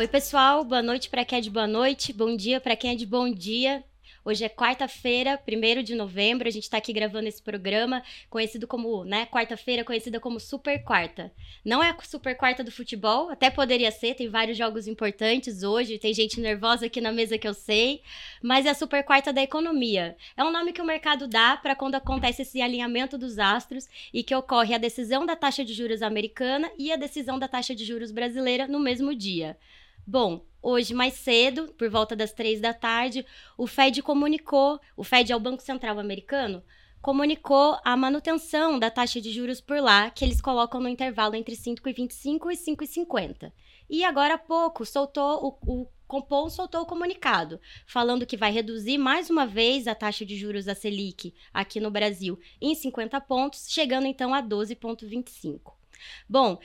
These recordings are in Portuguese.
Oi, pessoal. Boa noite para quem é de boa noite. Bom dia para quem é de bom dia. Hoje é quarta-feira, 1 de novembro. A gente está aqui gravando esse programa, conhecido como, né, quarta-feira, conhecida como Super Quarta. Não é a Super Quarta do futebol, até poderia ser, tem vários jogos importantes hoje, tem gente nervosa aqui na mesa que eu sei, mas é a Super Quarta da economia. É um nome que o mercado dá para quando acontece esse alinhamento dos astros e que ocorre a decisão da taxa de juros americana e a decisão da taxa de juros brasileira no mesmo dia. Bom, hoje mais cedo, por volta das três da tarde, o Fed comunicou, o Fed é o Banco Central americano, comunicou a manutenção da taxa de juros por lá, que eles colocam no intervalo entre 5,25 e 5,50. E agora há pouco soltou o, o Compom soltou o comunicado, falando que vai reduzir mais uma vez a taxa de juros da Selic aqui no Brasil em 50 pontos, chegando então a 12,25. Bom,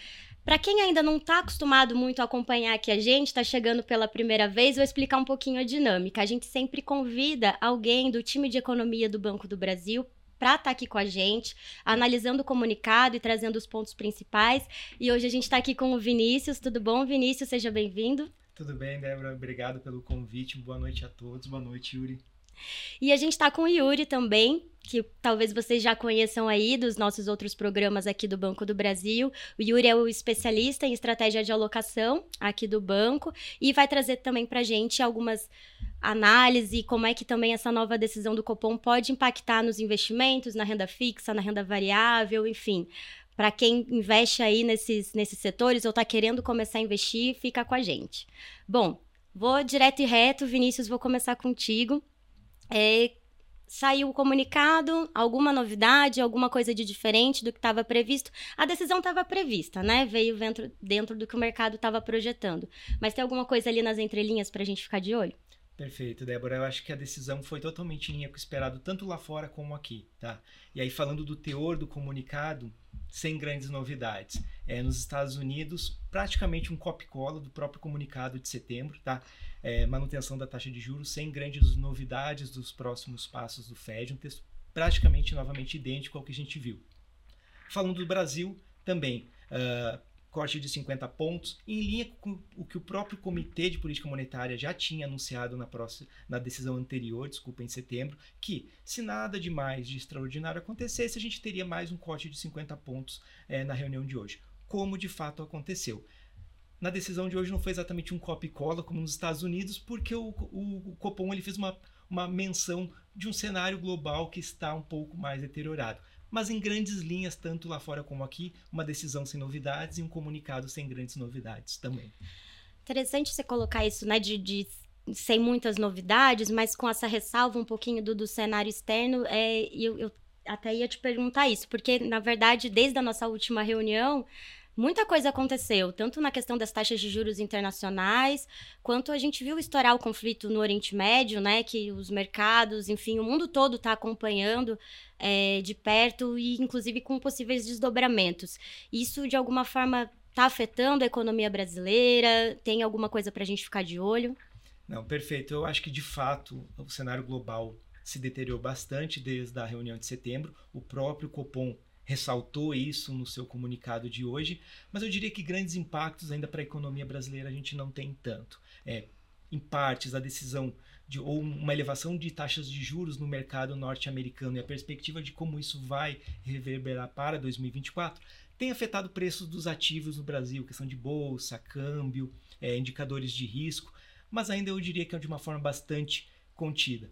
para quem ainda não está acostumado muito a acompanhar aqui a gente, está chegando pela primeira vez, vou explicar um pouquinho a dinâmica. A gente sempre convida alguém do time de economia do Banco do Brasil para estar tá aqui com a gente, analisando o comunicado e trazendo os pontos principais. E hoje a gente está aqui com o Vinícius. Tudo bom, Vinícius? Seja bem-vindo. Tudo bem, Débora. Obrigado pelo convite. Boa noite a todos. Boa noite, Yuri. E a gente está com o Yuri também, que talvez vocês já conheçam aí dos nossos outros programas aqui do Banco do Brasil. O Yuri é o especialista em estratégia de alocação aqui do banco e vai trazer também para gente algumas análises, como é que também essa nova decisão do Copom pode impactar nos investimentos, na renda fixa, na renda variável, enfim. Para quem investe aí nesses, nesses setores ou está querendo começar a investir, fica com a gente. Bom, vou direto e reto, Vinícius, vou começar contigo. É, saiu o comunicado, alguma novidade, alguma coisa de diferente do que estava previsto. A decisão estava prevista, né? Veio dentro, dentro do que o mercado estava projetando. Mas tem alguma coisa ali nas entrelinhas para a gente ficar de olho? Perfeito, Débora. Eu acho que a decisão foi totalmente em linha com o esperado, tanto lá fora como aqui, tá? E aí, falando do teor do comunicado, sem grandes novidades. É, nos Estados Unidos, praticamente um copy-cola do próprio comunicado de setembro, tá? É, manutenção da taxa de juros, sem grandes novidades dos próximos passos do Fed, um texto praticamente novamente idêntico ao que a gente viu. Falando do Brasil, também. Uh, corte de 50 pontos, em linha com o que o próprio Comitê de Política Monetária já tinha anunciado na, próxima, na decisão anterior, desculpa, em setembro, que se nada de mais de extraordinário acontecesse, a gente teria mais um corte de 50 pontos é, na reunião de hoje, como de fato aconteceu. Na decisão de hoje não foi exatamente um copy cola como nos Estados Unidos, porque o, o, o Copom ele fez uma, uma menção de um cenário global que está um pouco mais deteriorado mas em grandes linhas, tanto lá fora como aqui, uma decisão sem novidades e um comunicado sem grandes novidades também. Interessante você colocar isso, né, de, de sem muitas novidades, mas com essa ressalva um pouquinho do, do cenário externo, é, eu, eu até ia te perguntar isso, porque, na verdade, desde a nossa última reunião, muita coisa aconteceu, tanto na questão das taxas de juros internacionais, quanto a gente viu estourar o conflito no Oriente Médio, né? Que os mercados, enfim, o mundo todo está acompanhando é, de perto e, inclusive, com possíveis desdobramentos. Isso, de alguma forma, está afetando a economia brasileira? Tem alguma coisa para a gente ficar de olho? Não, perfeito. Eu acho que, de fato, o cenário global se deteriorou bastante desde a reunião de setembro. O próprio Copom ressaltou isso no seu comunicado de hoje, mas eu diria que grandes impactos ainda para a economia brasileira a gente não tem tanto. É, em partes, a decisão de ou uma elevação de taxas de juros no mercado norte-americano e a perspectiva de como isso vai reverberar para 2024 tem afetado preços dos ativos no Brasil, questão de bolsa, câmbio, é, indicadores de risco, mas ainda eu diria que é de uma forma bastante contida.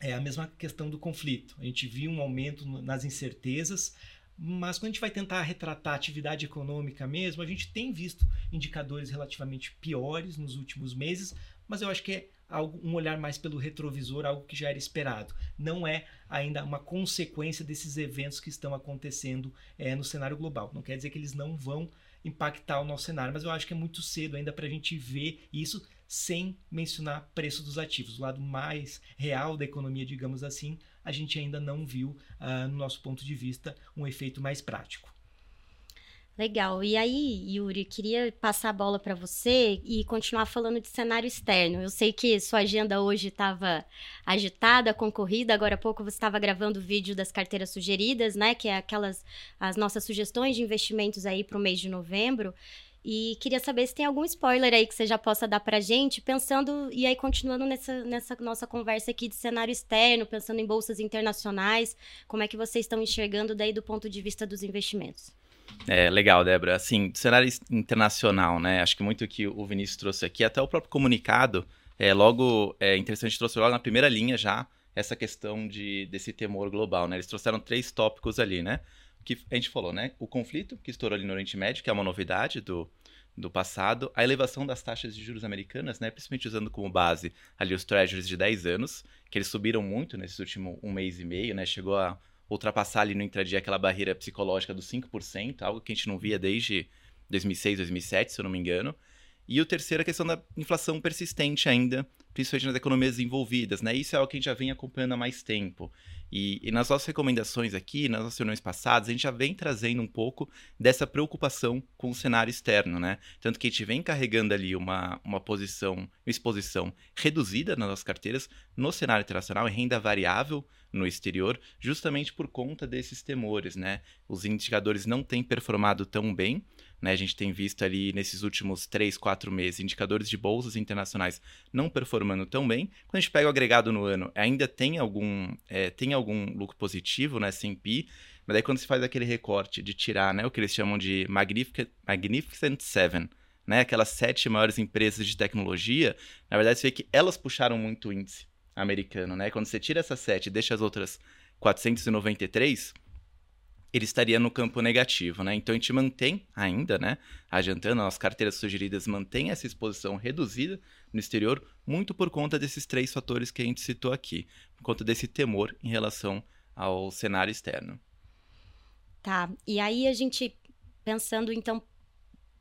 É a mesma questão do conflito. A gente viu um aumento nas incertezas, mas quando a gente vai tentar retratar a atividade econômica mesmo, a gente tem visto indicadores relativamente piores nos últimos meses, mas eu acho que é algo, um olhar mais pelo retrovisor, algo que já era esperado. Não é ainda uma consequência desses eventos que estão acontecendo é, no cenário global. Não quer dizer que eles não vão impactar o nosso cenário, mas eu acho que é muito cedo ainda para a gente ver isso sem mencionar preço dos ativos. O lado mais real da economia, digamos assim, a gente ainda não viu, uh, no nosso ponto de vista, um efeito mais prático. Legal. E aí, Yuri, queria passar a bola para você e continuar falando de cenário externo. Eu sei que sua agenda hoje estava agitada, concorrida. Agora há pouco você estava gravando o vídeo das carteiras sugeridas, né? Que é aquelas as nossas sugestões de investimentos aí para o mês de novembro. E queria saber se tem algum spoiler aí que você já possa dar pra gente, pensando, e aí continuando nessa, nessa nossa conversa aqui de cenário externo, pensando em bolsas internacionais, como é que vocês estão enxergando daí do ponto de vista dos investimentos? É, legal, Débora. Assim, cenário internacional, né? Acho que muito que o Vinícius trouxe aqui, até o próprio comunicado, é logo é interessante, trouxe logo na primeira linha já essa questão de, desse temor global, né? Eles trouxeram três tópicos ali, né? Que a gente falou, né? O conflito que estourou ali no Oriente Médio, que é uma novidade do, do passado, a elevação das taxas de juros americanas, né? Principalmente usando como base ali os treasuries de 10 anos, que eles subiram muito nesses últimos um mês e meio, né? Chegou a ultrapassar ali no intradia aquela barreira psicológica dos 5%, algo que a gente não via desde 2006, 2007, se eu não me engano. E o terceiro, a questão da inflação persistente ainda, principalmente nas economias envolvidas, né? Isso é algo que a gente já vem acompanhando há mais tempo. E, e, nas nossas recomendações aqui, nas nossas reuniões passadas, a gente já vem trazendo um pouco dessa preocupação com o cenário externo, né? Tanto que a gente vem carregando ali uma, uma posição, uma exposição reduzida nas nossas carteiras no cenário internacional e renda variável no exterior, justamente por conta desses temores, né? Os indicadores não têm performado tão bem, né? A gente tem visto ali nesses últimos 3, 4 meses indicadores de bolsas internacionais não performando tão bem. Quando a gente pega o agregado no ano, ainda tem algum, é, tem algum lucro positivo, né? S&P, mas daí quando se faz aquele recorte de tirar né, o que eles chamam de Magnificent, Magnificent Seven, né, aquelas sete maiores empresas de tecnologia, na verdade você vê que elas puxaram muito o índice americano, né? Quando você tira essas sete e deixa as outras 493, ele estaria no campo negativo, né? Então a gente mantém ainda, né? Adiantando, as carteiras sugeridas mantêm essa exposição reduzida no exterior, muito por conta desses três fatores que a gente citou aqui, por conta desse temor em relação ao cenário externo. Tá. E aí a gente pensando então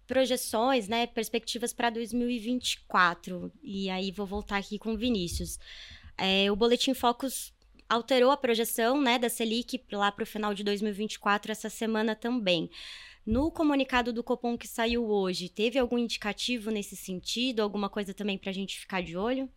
projeções, né, perspectivas para 2024. E aí vou voltar aqui com o Vinícius. É, o Boletim Focus alterou a projeção né, da Selic lá para o final de 2024, essa semana também. No comunicado do Copom que saiu hoje, teve algum indicativo nesse sentido? Alguma coisa também para a gente ficar de olho?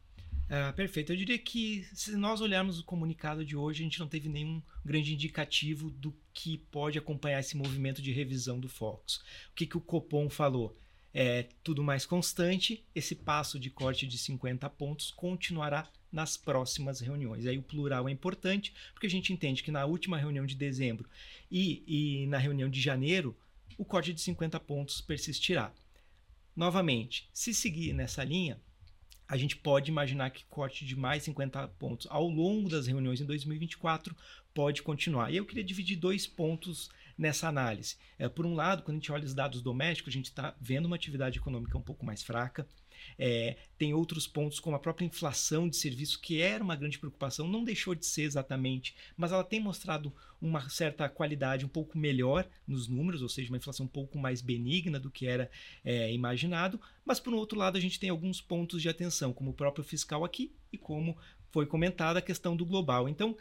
É, perfeito. Eu diria que se nós olharmos o comunicado de hoje, a gente não teve nenhum grande indicativo do que pode acompanhar esse movimento de revisão do Focus. O que, que o Copom falou? É tudo mais constante, esse passo de corte de 50 pontos continuará nas próximas reuniões. Aí o plural é importante, porque a gente entende que na última reunião de dezembro e, e na reunião de janeiro, o corte de 50 pontos persistirá. Novamente, se seguir nessa linha, a gente pode imaginar que corte de mais 50 pontos ao longo das reuniões em 2024 pode continuar. E eu queria dividir dois pontos nessa análise. É, por um lado, quando a gente olha os dados domésticos, a gente está vendo uma atividade econômica um pouco mais fraca. É, tem outros pontos, como a própria inflação de serviços, que era uma grande preocupação, não deixou de ser exatamente, mas ela tem mostrado uma certa qualidade um pouco melhor nos números, ou seja, uma inflação um pouco mais benigna do que era é, imaginado. Mas, por outro lado, a gente tem alguns pontos de atenção, como o próprio fiscal aqui e como foi comentada a questão do global. Então,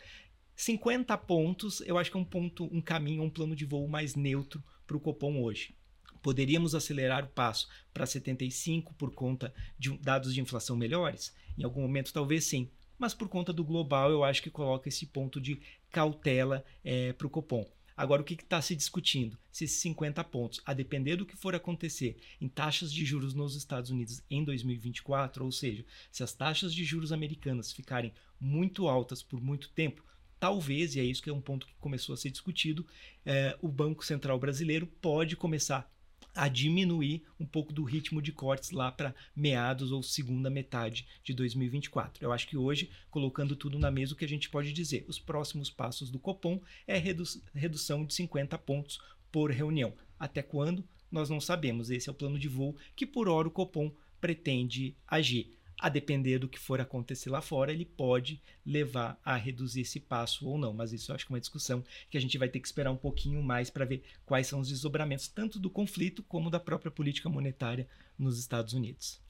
50 pontos, eu acho que é um ponto, um caminho, um plano de voo mais neutro para o Copom hoje. Poderíamos acelerar o passo para 75 por conta de dados de inflação melhores? Em algum momento, talvez sim. Mas por conta do global, eu acho que coloca esse ponto de cautela é, para o Copom. Agora, o que está se discutindo? Se esses 50 pontos, a depender do que for acontecer em taxas de juros nos Estados Unidos em 2024, ou seja, se as taxas de juros americanas ficarem muito altas por muito tempo, talvez, e é isso que é um ponto que começou a ser discutido, é, o Banco Central Brasileiro pode começar a diminuir um pouco do ritmo de cortes lá para meados ou segunda metade de 2024. Eu acho que hoje, colocando tudo na mesa, o que a gente pode dizer? Os próximos passos do Copom é redu redução de 50 pontos por reunião. Até quando? Nós não sabemos. Esse é o plano de voo que, por hora, o Copom pretende agir a depender do que for acontecer lá fora, ele pode levar a reduzir esse passo ou não. Mas isso eu acho que é uma discussão que a gente vai ter que esperar um pouquinho mais para ver quais são os desdobramentos, tanto do conflito como da própria política monetária nos Estados Unidos.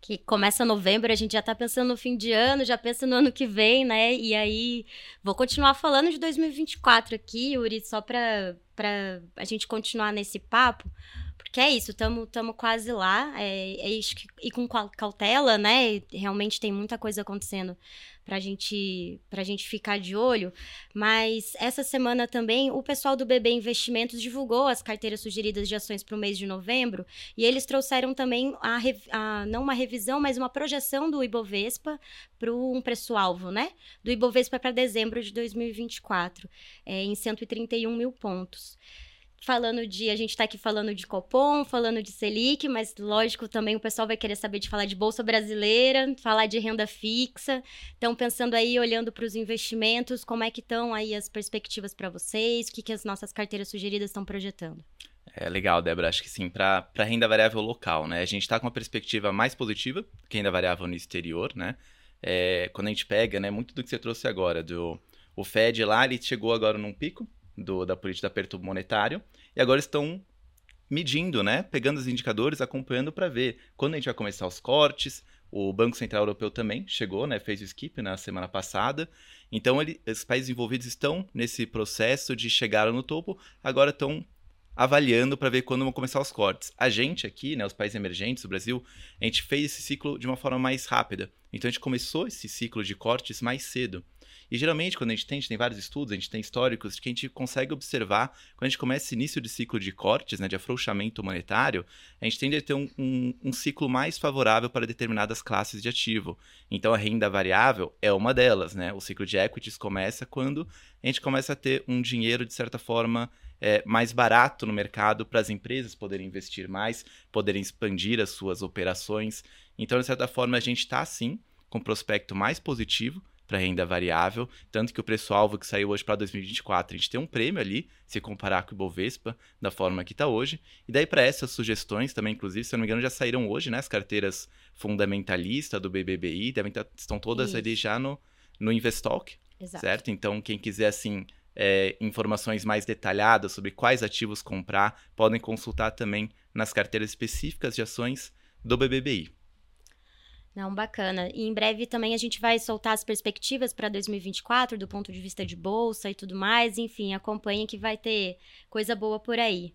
Que começa novembro, a gente já está pensando no fim de ano, já pensa no ano que vem, né? E aí, vou continuar falando de 2024 aqui, Yuri, só para a gente continuar nesse papo Porque é isso, estamos quase lá. É, é, e com cautela, né? Realmente tem muita coisa acontecendo para gente, a gente ficar de olho. Mas essa semana também o pessoal do BB Investimentos divulgou as carteiras sugeridas de ações para o mês de novembro e eles trouxeram também a, a, não uma revisão, mas uma projeção do Ibovespa para um preço-alvo, né? Do Ibovespa para dezembro de 2024, é, em 131 mil pontos falando de. A gente está aqui falando de Copom, falando de Selic, mas lógico também o pessoal vai querer saber de falar de Bolsa Brasileira, falar de renda fixa. Então, pensando aí, olhando para os investimentos, como é que estão aí as perspectivas para vocês? O que, que as nossas carteiras sugeridas estão projetando? É legal, Débora. Acho que sim, para renda variável local, né? A gente está com uma perspectiva mais positiva que renda variável no exterior, né? É, quando a gente pega, né, muito do que você trouxe agora, do o Fed lá, ele chegou agora num pico, do, da política de aperto monetário e agora estão medindo, né? Pegando os indicadores, acompanhando para ver quando a gente vai começar os cortes. O Banco Central Europeu também chegou, né? Fez o skip na semana passada. Então, ele, os países envolvidos estão nesse processo de chegar no topo, agora estão avaliando para ver quando vão começar os cortes. A gente aqui, né, os países emergentes, o Brasil, a gente fez esse ciclo de uma forma mais rápida. Então a gente começou esse ciclo de cortes mais cedo. E geralmente, quando a gente tem, a gente tem vários estudos, a gente tem históricos que a gente consegue observar, quando a gente começa esse início de ciclo de cortes, né, de afrouxamento monetário, a gente tende a ter um, um, um ciclo mais favorável para determinadas classes de ativo. Então, a renda variável é uma delas, né? O ciclo de equities começa quando a gente começa a ter um dinheiro, de certa forma, é, mais barato no mercado para as empresas poderem investir mais, poderem expandir as suas operações. Então, de certa forma, a gente está sim com um prospecto mais positivo para renda variável, tanto que o preço-alvo que saiu hoje para 2024, a gente tem um prêmio ali, se comparar com o Ibovespa, da forma que está hoje. E daí para essas sugestões também, inclusive, se eu não me engano, já saíram hoje, né, as carteiras fundamentalista do BBBI, devem tá, estão todas Isso. ali já no, no Investalk, Exato. certo? Então, quem quiser, assim, é, informações mais detalhadas sobre quais ativos comprar, podem consultar também nas carteiras específicas de ações do BBBI. Não, bacana. E em breve também a gente vai soltar as perspectivas para 2024 do ponto de vista de bolsa e tudo mais. Enfim, acompanhe que vai ter coisa boa por aí.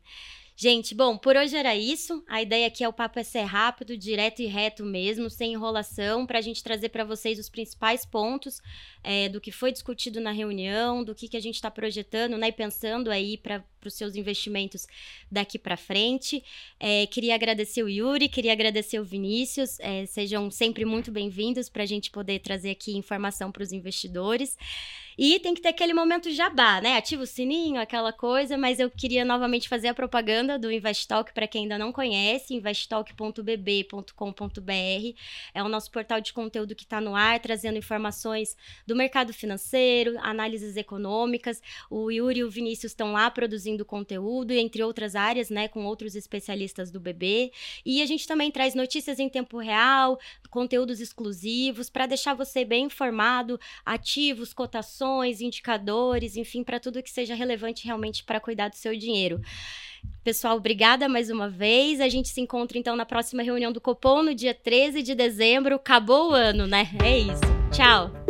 Gente, bom, por hoje era isso. A ideia aqui é o papo é ser rápido, direto e reto mesmo, sem enrolação, para a gente trazer para vocês os principais pontos é, do que foi discutido na reunião, do que, que a gente está projetando né, e pensando aí para os seus investimentos daqui para frente. É, queria agradecer o Yuri, queria agradecer o Vinícius. É, sejam sempre muito bem-vindos para a gente poder trazer aqui informação para os investidores. E tem que ter aquele momento jabá, né? Ativa o sininho, aquela coisa, mas eu queria novamente fazer a propaganda do Investtalk para quem ainda não conhece, investtalk.bb.com.br. É o nosso portal de conteúdo que está no ar, trazendo informações do mercado financeiro, análises econômicas. O Yuri e o Vinícius estão lá produzindo conteúdo, entre outras áreas, né, com outros especialistas do BB. E a gente também traz notícias em tempo real, conteúdos exclusivos para deixar você bem informado, ativos, cotações indicadores, enfim, para tudo que seja relevante realmente para cuidar do seu dinheiro. Pessoal, obrigada mais uma vez. A gente se encontra então na próxima reunião do Copom no dia 13 de dezembro. Acabou o ano, né? É isso. Tchau.